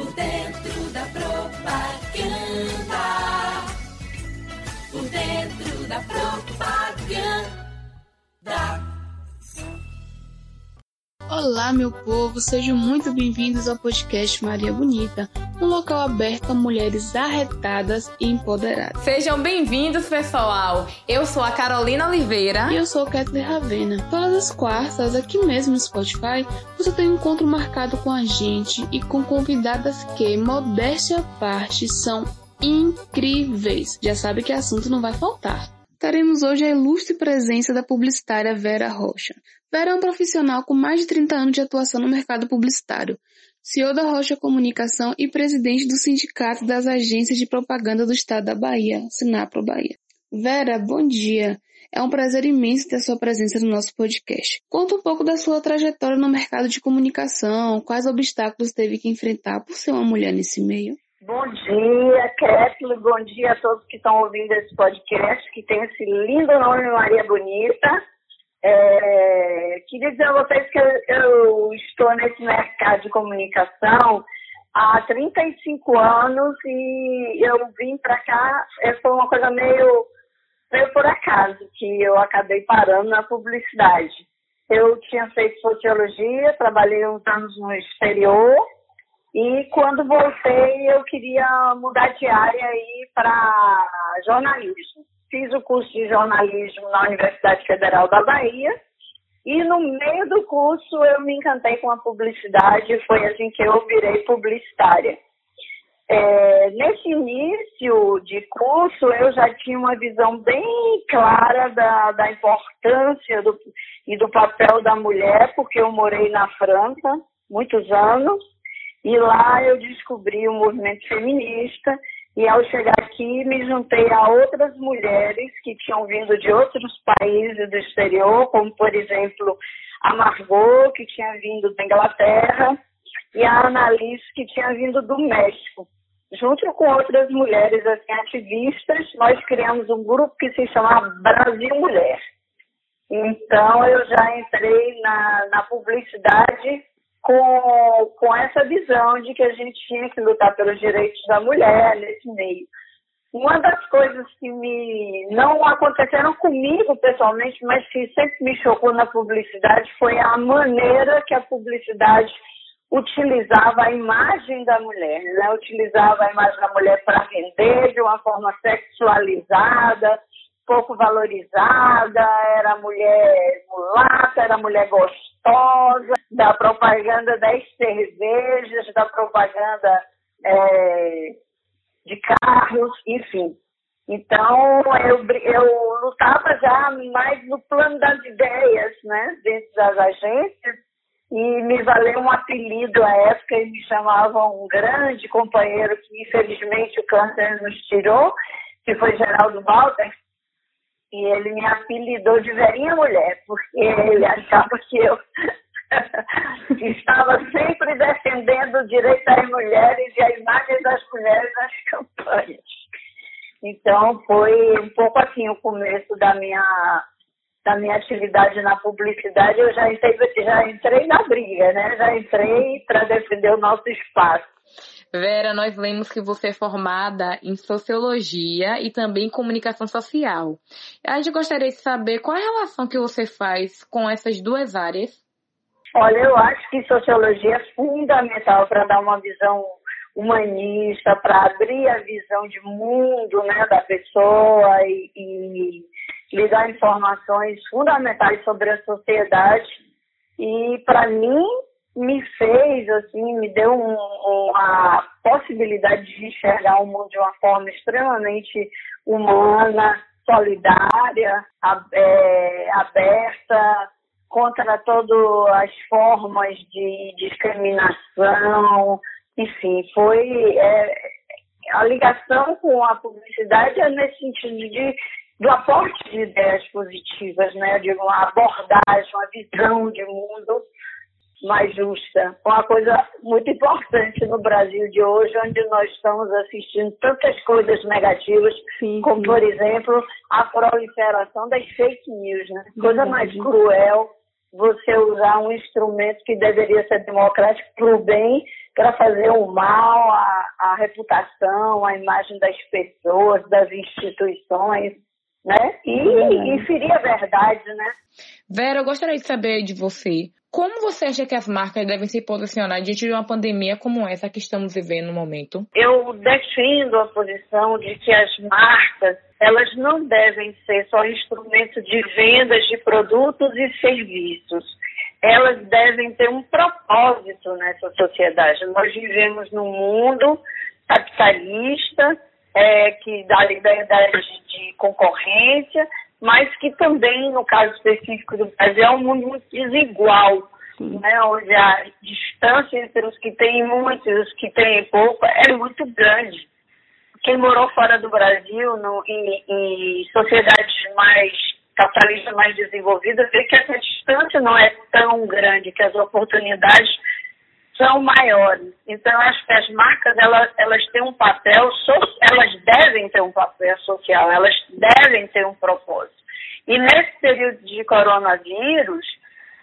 Por dentro da propaganda. Por dentro da propaganda. Olá, meu povo, sejam muito bem-vindos ao podcast Maria Bonita, um local aberto a mulheres arretadas e empoderadas. Sejam bem-vindos, pessoal! Eu sou a Carolina Oliveira. E eu sou a Kathleen Ravena. Todas as quartas, aqui mesmo no Spotify, você tem um encontro marcado com a gente e com convidadas que, modéstia à parte, são incríveis. Já sabe que assunto não vai faltar. Teremos hoje a ilustre presença da publicitária Vera Rocha. Vera é um profissional com mais de 30 anos de atuação no mercado publicitário, CEO da Rocha Comunicação e presidente do Sindicato das Agências de Propaganda do Estado da Bahia, Sinapro Bahia. Vera, bom dia. É um prazer imenso ter sua presença no nosso podcast. Conta um pouco da sua trajetória no mercado de comunicação, quais obstáculos teve que enfrentar por ser uma mulher nesse meio. Bom dia, Kathleen. Bom dia a todos que estão ouvindo esse podcast, que tem esse lindo nome Maria Bonita. É, queria dizer a vocês que eu, eu, estou nesse mercado de comunicação há 35 anos e eu vim para cá, é, foi uma coisa meio, meio por acaso que eu acabei parando na publicidade. Eu tinha feito sociologia, trabalhei uns anos no exterior e quando voltei eu queria mudar de área e para jornalismo fiz o curso de jornalismo na Universidade Federal da Bahia. E no meio do curso eu me encantei com a publicidade. Foi assim que eu virei publicitária. É, nesse início de curso eu já tinha uma visão bem clara da, da importância do, e do papel da mulher, porque eu morei na França muitos anos. E lá eu descobri o movimento feminista e ao chegar aqui, me juntei a outras mulheres que tinham vindo de outros países do exterior, como, por exemplo, a Margot, que tinha vindo da Inglaterra, e a Annalise, que tinha vindo do México. Junto com outras mulheres assim, ativistas, nós criamos um grupo que se chama Brasil Mulher. Então, eu já entrei na, na publicidade com, com essa visão de que a gente tinha que lutar pelos direitos da mulher nesse meio. Uma das coisas que me não aconteceram comigo pessoalmente, mas que sempre me chocou na publicidade foi a maneira que a publicidade utilizava a imagem da mulher, né? utilizava a imagem da mulher para vender de uma forma sexualizada, pouco valorizada, era mulher mulata, era mulher gostosa, da propaganda das cervejas, da propaganda é, de carros, enfim. Então, eu, eu lutava já mais no plano das ideias, né, dentro das agências, e me valeu um apelido à época, e me chamavam um grande companheiro que, infelizmente, o câncer nos tirou, que foi Geraldo Walter, e ele me apelidou de Verinha Mulher, porque ele achava que eu estava sempre defendendo o direito das mulheres e a imagem das mulheres nas campanhas. Então foi um pouco assim o começo da minha da minha atividade na publicidade. Eu já entrei, já entrei na briga, né? Já entrei para defender o nosso espaço. Vera, nós lemos que você é formada em sociologia e também em comunicação social. A gente gostaria de saber qual a relação que você faz com essas duas áreas. Olha, eu acho que sociologia é fundamental para dar uma visão humanista, para abrir a visão de mundo né, da pessoa e, e lhe dar informações fundamentais sobre a sociedade. E para mim, me fez, assim, me deu um, uma possibilidade de enxergar o mundo de uma forma extremamente humana, solidária, é, aberta, contra todas as formas de discriminação, enfim, foi é, a ligação com a publicidade é nesse sentido de do aporte de ideias positivas, né, de uma abordagem, uma visão de mundo mais justa. Uma coisa muito importante no Brasil de hoje, onde nós estamos assistindo tantas coisas negativas, sim, como, por exemplo, a proliferação das fake news. Né? Coisa mais cruel você usar um instrumento que deveria ser democrático para o bem, para fazer o mal à, à reputação, à imagem das pessoas, das instituições, né? E, e ferir a verdade, né? Vera, eu gostaria de saber de você. Como você acha que as marcas devem se posicionar diante de uma pandemia como essa que estamos vivendo no momento? Eu defendo a posição de que as marcas elas não devem ser só instrumentos de vendas de produtos e serviços. Elas devem ter um propósito nessa sociedade. Nós vivemos num mundo capitalista, é, que dá liberdade de concorrência, mas que também, no caso específico do Brasil, é um mundo muito desigual, né, onde a distância entre os que têm muito e os que têm pouco é muito grande. Quem morou fora do Brasil, no, em, em sociedades mais capitalistas mais desenvolvidas, vê que essa distância não é tão grande, que as oportunidades são maiores. Então, acho que as marcas, elas, elas têm um papel, elas devem ter um papel social, elas devem ter um propósito. E nesse período de coronavírus,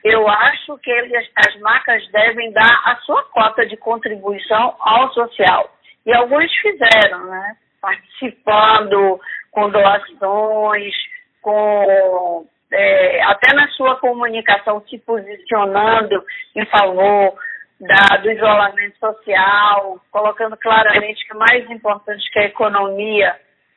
eu acho que eles, as marcas devem dar a sua cota de contribuição ao social. E alguns fizeram, né? Participando com doações, com é, até na sua comunicação se posicionando em favor da, do isolamento social, colocando claramente que o mais importante que a economia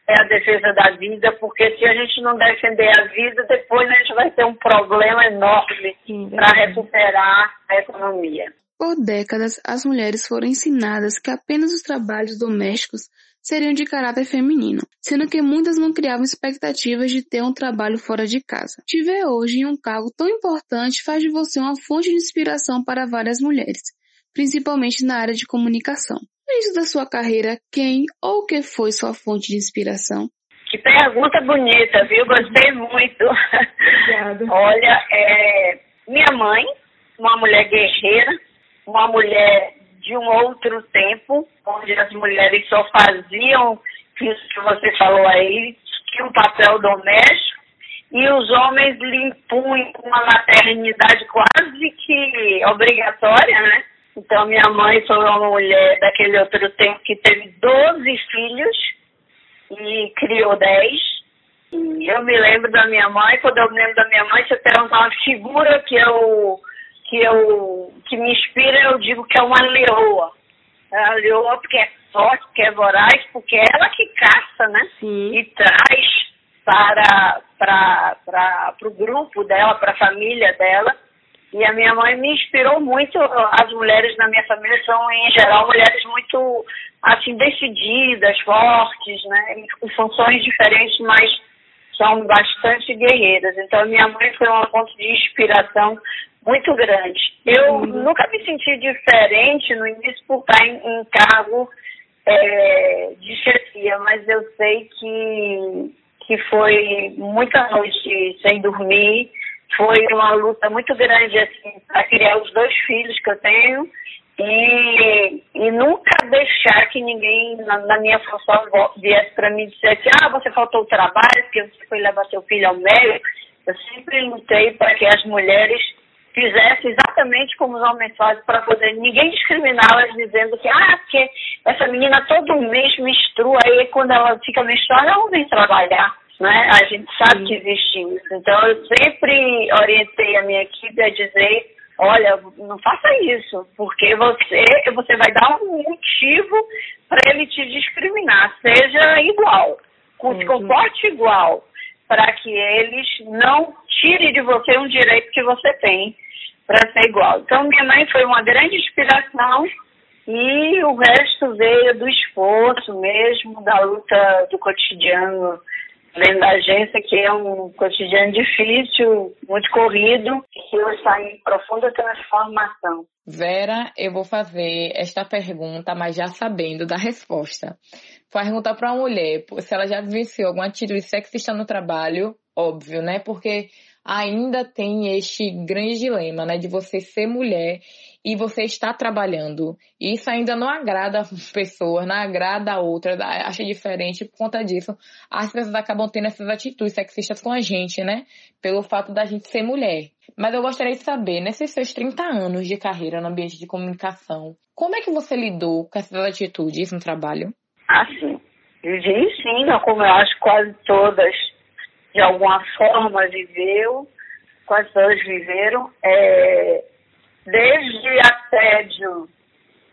é a defesa da vida, porque se a gente não defender a vida, depois a gente vai ter um problema enorme para recuperar a economia. Por décadas, as mulheres foram ensinadas que apenas os trabalhos domésticos seriam de caráter feminino, sendo que muitas não criavam expectativas de ter um trabalho fora de casa. Te ver hoje em um cargo tão importante faz de você uma fonte de inspiração para várias mulheres, principalmente na área de comunicação. No início da sua carreira, quem ou o que foi sua fonte de inspiração? Que pergunta bonita, viu? Gostei muito. Obrigada. Olha, é, minha mãe, uma mulher guerreira, uma mulher de um outro tempo, onde as mulheres só faziam isso que você falou aí, que um papel doméstico, e os homens lhe impunham uma maternidade quase que obrigatória, né? Então, minha mãe foi uma mulher daquele outro tempo que teve 12 filhos e criou 10. E eu me lembro da minha mãe, quando eu me lembro da minha mãe, você tem uma figura que eu que eu que me inspira, eu digo que é uma leoa. É a leoa porque é forte, porque é voraz, porque é ela que caça, né? Sim. E traz para para para o grupo dela, para a família dela. E a minha mãe me inspirou muito. As mulheres na minha família são, em geral, mulheres muito, assim, decididas, fortes, né? Com funções diferentes, mas são bastante guerreiras. Então, minha mãe foi uma fonte de inspiração muito grande. Eu uhum. nunca me senti diferente no início por estar em, em cargo é, de chefia, mas eu sei que, que foi muita noite sem dormir, foi uma luta muito grande assim, para criar os dois filhos que eu tenho e, e nunca deixar que ninguém na, na minha função viesse para mim dizer assim, ah, você faltou o trabalho porque você foi levar seu filho ao médico. Eu sempre lutei para que as mulheres fizesse exatamente como os homens fazem para poder ninguém discriminá-las dizendo que ah, porque essa menina todo mês menstrua aí quando ela fica menstruada ela não vem trabalhar. Né? A gente sabe Sim. que existe isso. Então eu sempre orientei a minha equipe a dizer, olha, não faça isso, porque você, você vai dar um motivo para ele te discriminar, seja igual, com se comporte igual, para que eles não tirem de você um direito que você tem para ser igual. Então, minha mãe foi uma grande inspiração e o resto veio do esforço mesmo, da luta do cotidiano dentro da agência, que é um cotidiano difícil, muito corrido, que hoje está em profunda transformação. Vera, eu vou fazer esta pergunta, mas já sabendo da resposta. Perguntar para uma mulher se ela já vivenciou alguma atitude sexista no trabalho, óbvio, né? Porque ainda tem este grande dilema, né, de você ser mulher e você está trabalhando. Isso ainda não agrada pessoas, não agrada a outra, acha diferente por conta disso. As pessoas acabam tendo essas atitudes sexistas com a gente, né? Pelo fato da gente ser mulher. Mas eu gostaria de saber, nesses seus 30 anos de carreira no ambiente de comunicação, como é que você lidou com essas atitudes no trabalho? Assim, vivi sim, como eu acho quase todas de alguma forma viveu, quase todas viveram, é, desde assédio,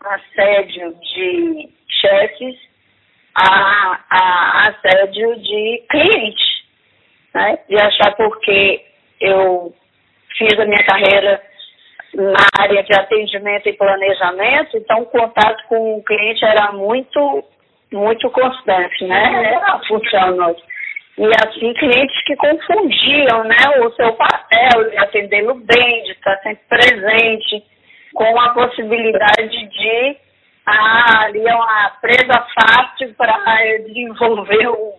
assédio de chefes a, a assédio de clientes, né? De achar porque eu fiz a minha carreira na área de atendimento e planejamento, então o contato com o cliente era muito, muito constante, né? Era a função nossa. E assim, clientes que confundiam né, o seu papel de atendê-lo bem, de estar sempre presente, com a possibilidade de ah, ali é uma presa fácil para desenvolver um,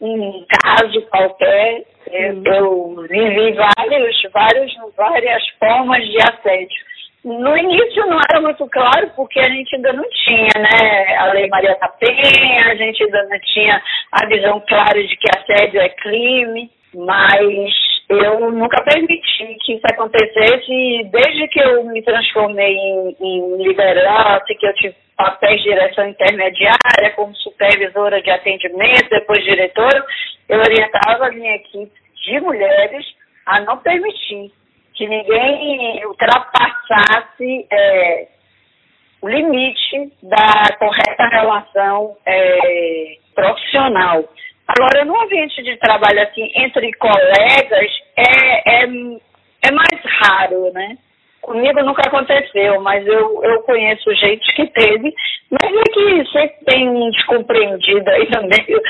um caso qualquer. Eu, eu vivi vários, vários, várias formas de assédio. No início não era muito claro, porque a gente ainda não tinha né, a Lei Maria da Penha, a gente ainda não tinha a visão clara de que assédio é crime, mas eu nunca permiti que isso acontecesse. E desde que eu me transformei em, em liderança, que eu tive papéis de direção intermediária, como supervisora de atendimento, depois diretora, eu orientava a minha equipe de mulheres a não permitir que ninguém ultrapassasse é, o limite da correta relação é, profissional. Agora, no ambiente de trabalho assim entre colegas é, é, é mais raro, né? Comigo nunca aconteceu, mas eu, eu conheço gente que teve, mas é que sempre tem um descompreendido aí no meio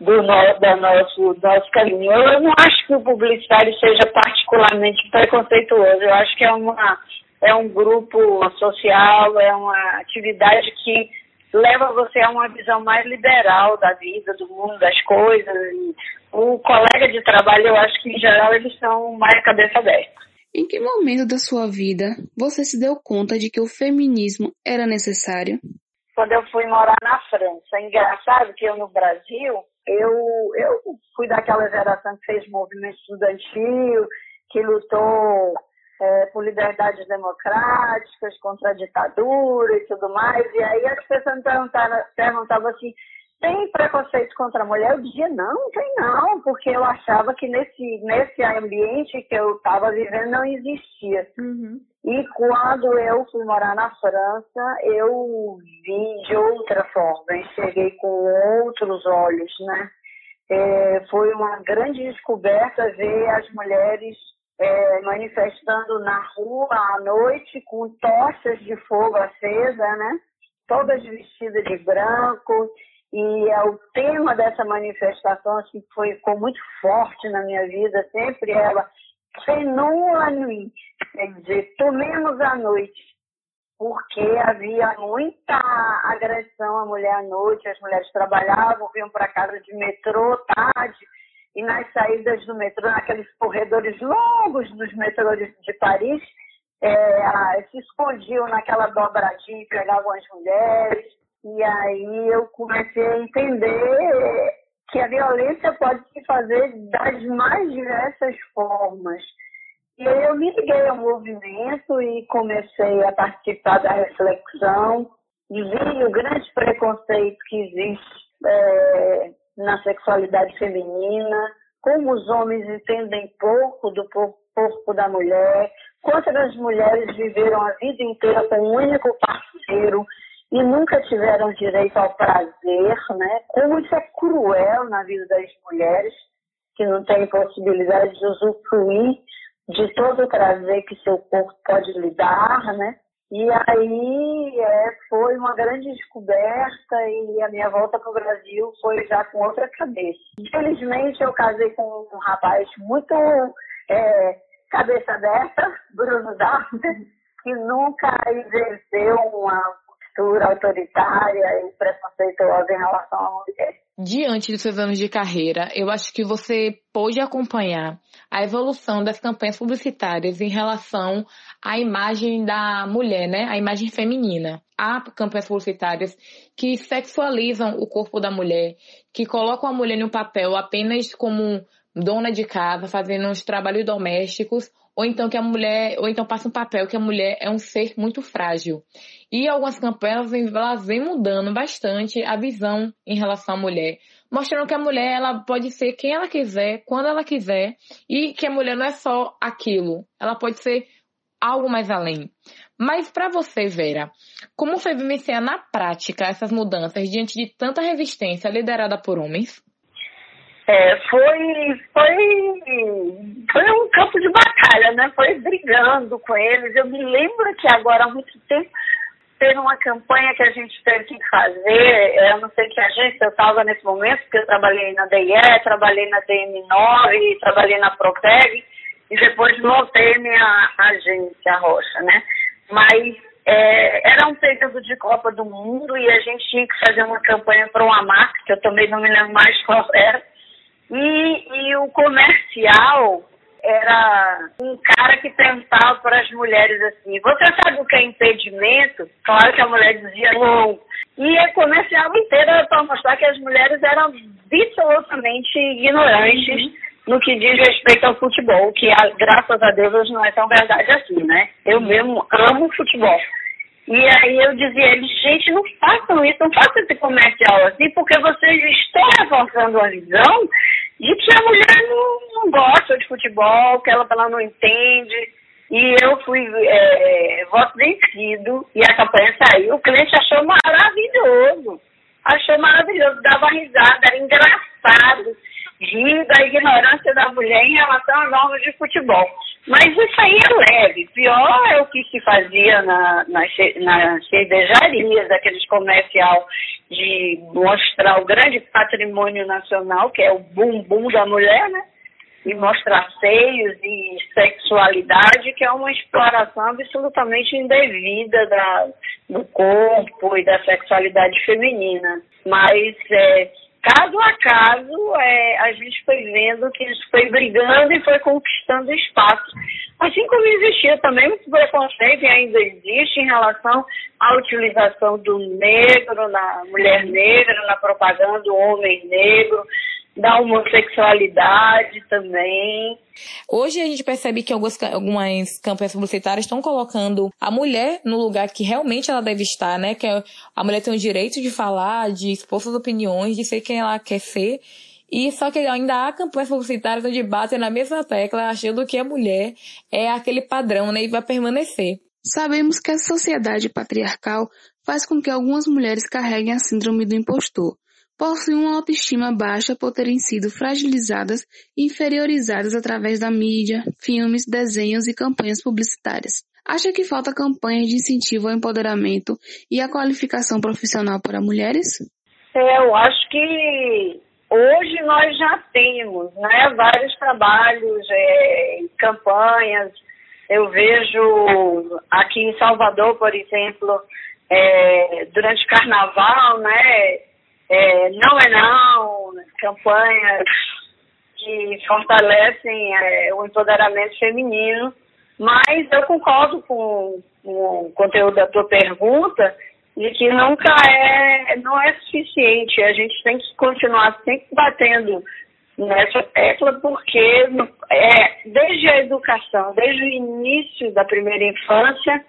do, no, da nosso, nosso caminho. Eu não acho que o publicitário seja particularmente preconceituoso, eu acho que é, uma, é um grupo social, é uma atividade que leva você a uma visão mais liberal da vida, do mundo, das coisas. E o colega de trabalho, eu acho que em geral eles são mais cabeça aberta. Em que momento da sua vida você se deu conta de que o feminismo era necessário? Quando eu fui morar na França. Engraçado que eu no Brasil, eu, eu fui daquela geração que fez movimento estudantil, que lutou é, por liberdades democráticas, contra a ditadura e tudo mais. E aí as pessoas me perguntavam, perguntavam assim, tem preconceito contra a mulher? Eu dizia, não, tem não, porque eu achava que nesse, nesse ambiente que eu estava vivendo não existia. Uhum. E quando eu fui morar na França, eu vi de outra forma, enxerguei com outros olhos, né? É, foi uma grande descoberta ver as mulheres é, manifestando na rua à noite com tochas de fogo acesa, né? Todas vestidas de branco e é o tema dessa manifestação assim, foi, ficou muito forte na minha vida, sempre ela, Nuit, quer dizer, tomemos a noite, porque havia muita agressão à mulher à noite, as mulheres trabalhavam, vinham para casa de metrô tarde, e nas saídas do metrô, naqueles corredores longos dos metrôs de Paris, é, se escondiam naquela dobradinha e pegavam as mulheres. E aí eu comecei a entender que a violência pode se fazer das mais diversas formas. E eu me liguei ao movimento e comecei a participar da reflexão e vi o grande preconceito que existe é, na sexualidade feminina, como os homens entendem pouco do corpo da mulher, quantas mulheres viveram a vida inteira com um único parceiro e nunca tiveram direito ao prazer, né? Como isso é cruel na vida das mulheres que não têm possibilidade de usufruir de todo o prazer que seu corpo pode lhe dar, né? E aí é, foi uma grande descoberta e a minha volta para o Brasil foi já com outra cabeça. Infelizmente eu casei com um rapaz muito é, cabeça aberta, Bruno Darden, que nunca exerceu uma postura autoritária e preconceituosa em relação à mulher. diante dos seus anos de carreira, eu acho que você pôde acompanhar a evolução das campanhas publicitárias em relação à imagem da mulher, né? A imagem feminina. Há campanhas publicitárias que sexualizam o corpo da mulher, que colocam a mulher um papel apenas como dona de casa, fazendo os trabalhos domésticos, ou então que a mulher, ou então passa um papel que a mulher é um ser muito frágil. E algumas campanhas elas vêm mudando bastante a visão em relação à mulher, mostrando que a mulher ela pode ser quem ela quiser, quando ela quiser, e que a mulher não é só aquilo, ela pode ser algo mais além. Mas para você, Vera, como foi vivenciar na prática essas mudanças diante de tanta resistência liderada por homens? É, foi, foi, foi um campo de batalha, né? Foi brigando com eles. Eu me lembro que agora há muito tempo teve uma campanha que a gente teve que fazer, eu não sei que agência eu estava nesse momento, porque eu trabalhei na DIE, trabalhei na DM9, trabalhei na Proteg, e depois voltei minha agência Rocha, né? Mas é, era um período de Copa do Mundo e a gente tinha que fazer uma campanha para uma marca, que eu também não me lembro mais qual era, e, e o comercial era um cara que perguntava para as mulheres assim: Você sabe o que é impedimento? Claro que a mulher dizia não. E a comercial inteira era para mostrar que as mulheres eram absolutamente ignorantes uhum. no que diz respeito ao futebol, que graças a Deus não é tão verdade assim, né? Eu mesmo amo futebol. E aí eu dizia a eles, gente, não façam isso, não façam esse comercial assim, porque vocês estão reforçando a visão de que a mulher não, não gosta de futebol, que ela, ela não entende. E eu fui é, voto vencido e a campanha saiu. O cliente achou maravilhoso. Achou maravilhoso, dava risada, era engraçado rir da ignorância da mulher em relação a normas de futebol. Mas isso aí é leve. Pior é o que se fazia na, nas, nas cervejarias, aqueles comercial de mostrar o grande patrimônio nacional, que é o bumbum da mulher, né? E mostrar seios e sexualidade, que é uma exploração absolutamente indevida da, do corpo e da sexualidade feminina. Mas é, caso a caso, é, a gente foi vendo que isso foi brigando e foi conquistando espaço. Assim como existia também muito preconceito e ainda existe em relação à utilização do negro, na mulher negra, na propaganda do homem negro, da homossexualidade também. Hoje a gente percebe que algumas, algumas campanhas publicitárias estão colocando a mulher no lugar que realmente ela deve estar, né? Que é, a mulher tem o direito de falar, de expor suas opiniões, de ser quem ela quer ser. E só que ainda há campanhas publicitárias onde batem na mesma tecla, achando que a mulher é aquele padrão, né? E vai permanecer. Sabemos que a sociedade patriarcal faz com que algumas mulheres carreguem a síndrome do impostor possuem uma autoestima baixa por terem sido fragilizadas e inferiorizadas através da mídia, filmes, desenhos e campanhas publicitárias. Acha que falta campanhas de incentivo ao empoderamento e à qualificação profissional para mulheres? É, eu acho que hoje nós já temos né, vários trabalhos, é, campanhas. Eu vejo aqui em Salvador, por exemplo, é, durante o carnaval, né, é, não é não, campanhas que fortalecem é, o empoderamento feminino, mas eu concordo com, com, o conteúdo da tua pergunta de que nunca é, não é suficiente. A gente tem que continuar sempre batendo nessa tecla porque é desde a educação, desde o início da primeira infância,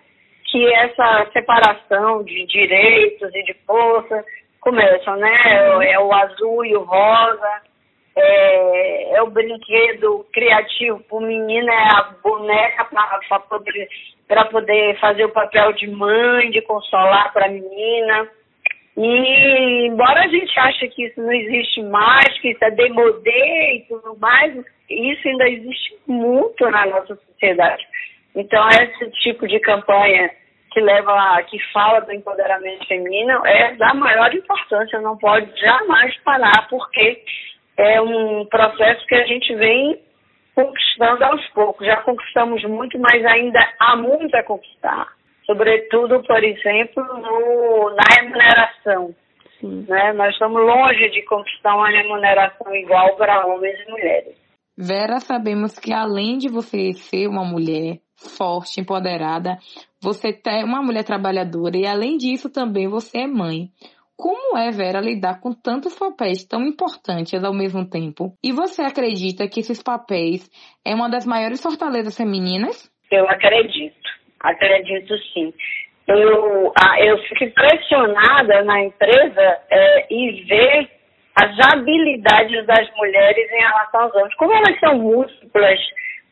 que essa separação de direitos e de força começam, né? É o azul e o rosa, é, é o brinquedo criativo para o menino, é a boneca para poder, poder fazer o papel de mãe, de consolar para a menina. E embora a gente ache que isso não existe mais, que isso é demodê e tudo mais, isso ainda existe muito na nossa sociedade. Então, esse tipo de campanha que leva, que fala do empoderamento feminino é da maior importância, não pode jamais parar, porque é um processo que a gente vem conquistando aos poucos. Já conquistamos muito, mas ainda há muito a conquistar. Sobretudo, por exemplo, no, na remuneração. Sim. Né? Nós estamos longe de conquistar uma remuneração igual para homens e mulheres. Vera, sabemos que além de você ser uma mulher forte, empoderada, você é uma mulher trabalhadora e além disso também você é mãe. Como é, Vera, lidar com tantos papéis tão importantes ao mesmo tempo? E você acredita que esses papéis é uma das maiores fortalezas femininas? Eu acredito, acredito sim. Eu, eu fico impressionada na empresa é, e ver as habilidades das mulheres em relação aos homens. Como elas são múltiplas,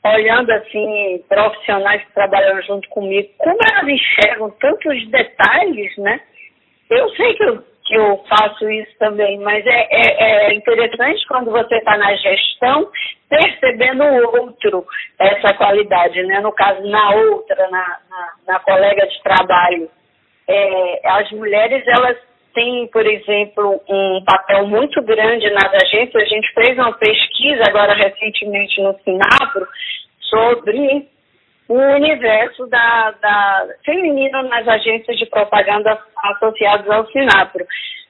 olhando assim, profissionais que trabalham junto comigo, como elas enxergam tantos detalhes, né? Eu sei que eu que eu faço isso também, mas é, é, é interessante quando você está na gestão, percebendo o outro, essa qualidade, né? No caso, na outra, na, na, na colega de trabalho. É, as mulheres, elas têm, por exemplo, um papel muito grande nas agências. A gente fez uma pesquisa agora recentemente no Sinapro sobre o universo da, da feminino nas agências de propaganda associadas ao Sinapro.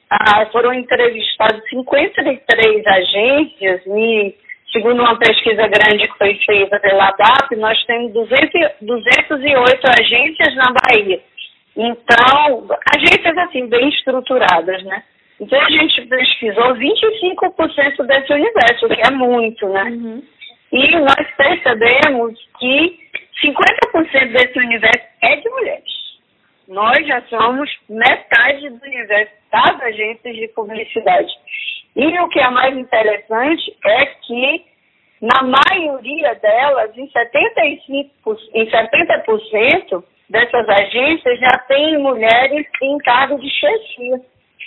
Ah, foram entrevistadas 53 agências e, segundo uma pesquisa grande que foi feita pela DAP, nós temos 200, 208 agências na Bahia. Então, agências assim, bem estruturadas, né? Então a gente pesquisou 25% desse universo, que é muito, né? Uhum. E nós percebemos que 50% desse universo é de mulheres. Nós já somos metade do universo das agências de publicidade. E o que é mais interessante é que, na maioria delas, em 75%, em 70% dessas agências já tem mulheres em cargo de chefia.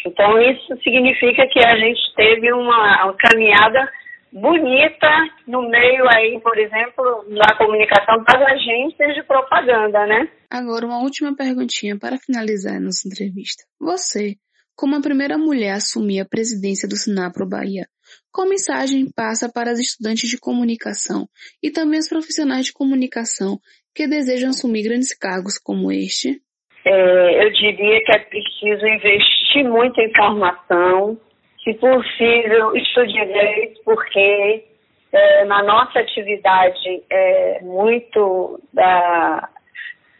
Então, isso significa que a gente teve uma, uma caminhada bonita no meio aí, por exemplo, da comunicação das agências de propaganda, né? Agora, uma última perguntinha para finalizar a nossa entrevista. Você, como a primeira mulher a assumir a presidência do Sinapro Bahia, qual mensagem passa para as estudantes de comunicação e também os profissionais de comunicação que desejam assumir grandes cargos como este? É, eu diria que é preciso investir muito em formação, se possível, estude inglês, porque é, na nossa atividade é muito da,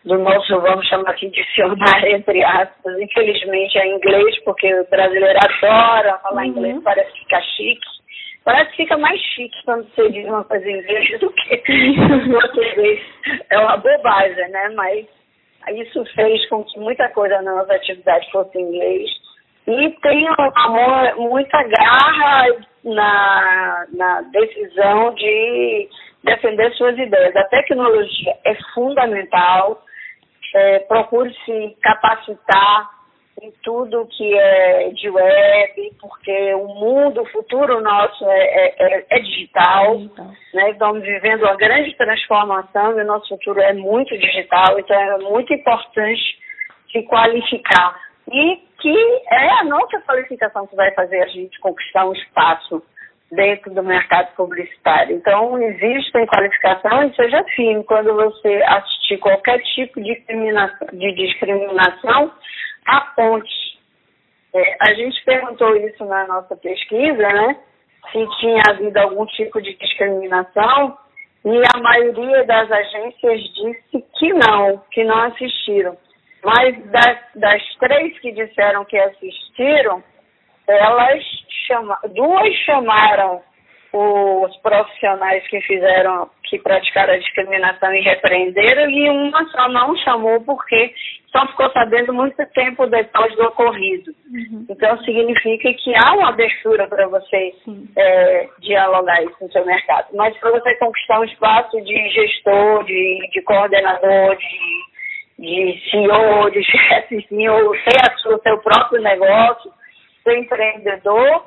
do nosso, vamos chamar assim, dicionário, entre aspas, infelizmente é inglês, porque o brasileiro adora falar uhum. inglês, parece ficar chique. Parece que fica mais chique quando você diz uma coisa em inglês do que em português. É uma bobagem, né? Mas isso fez com que muita coisa na nossa atividade fosse em inglês e tem amor, muita garra na, na decisão de defender suas ideias. A tecnologia é fundamental, é, procure se capacitar em tudo que é de web, porque o mundo, o futuro nosso é, é, é, é digital, né? estamos vivendo uma grande transformação e o nosso futuro é muito digital, então é muito importante se qualificar. E que é a nossa qualificação que vai fazer a gente conquistar um espaço dentro do mercado publicitário. Então, existem qualificações, seja firme quando você assistir qualquer tipo de discriminação, de discriminação aponte. É, a gente perguntou isso na nossa pesquisa, né? Se tinha havido algum tipo de discriminação, e a maioria das agências disse que não, que não assistiram. Mas das, das três que disseram que assistiram, elas chama, duas chamaram os profissionais que fizeram, que praticaram a discriminação e repreenderam, e uma só não chamou porque só ficou sabendo muito tempo depois do ocorrido. Uhum. Então significa que há uma abertura para você é, dialogar isso no seu mercado. Mas para você conquistar um espaço de gestor, de, de coordenador, de de CEO, de chefe, ou ter o seu próprio negócio, ser empreendedor,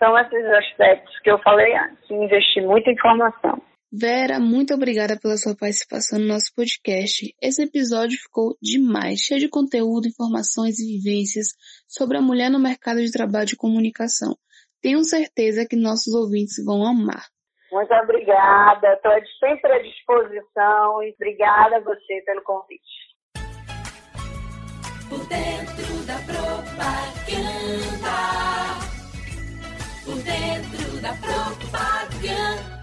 são esses aspectos que eu falei antes, investir muito em informação. Vera, muito obrigada pela sua participação no nosso podcast. Esse episódio ficou demais, cheio de conteúdo, informações e vivências sobre a mulher no mercado de trabalho de comunicação. Tenho certeza que nossos ouvintes vão amar. Muito obrigada, estou sempre à disposição e obrigada a você pelo convite por dentro da propaganda por dentro da propaganda.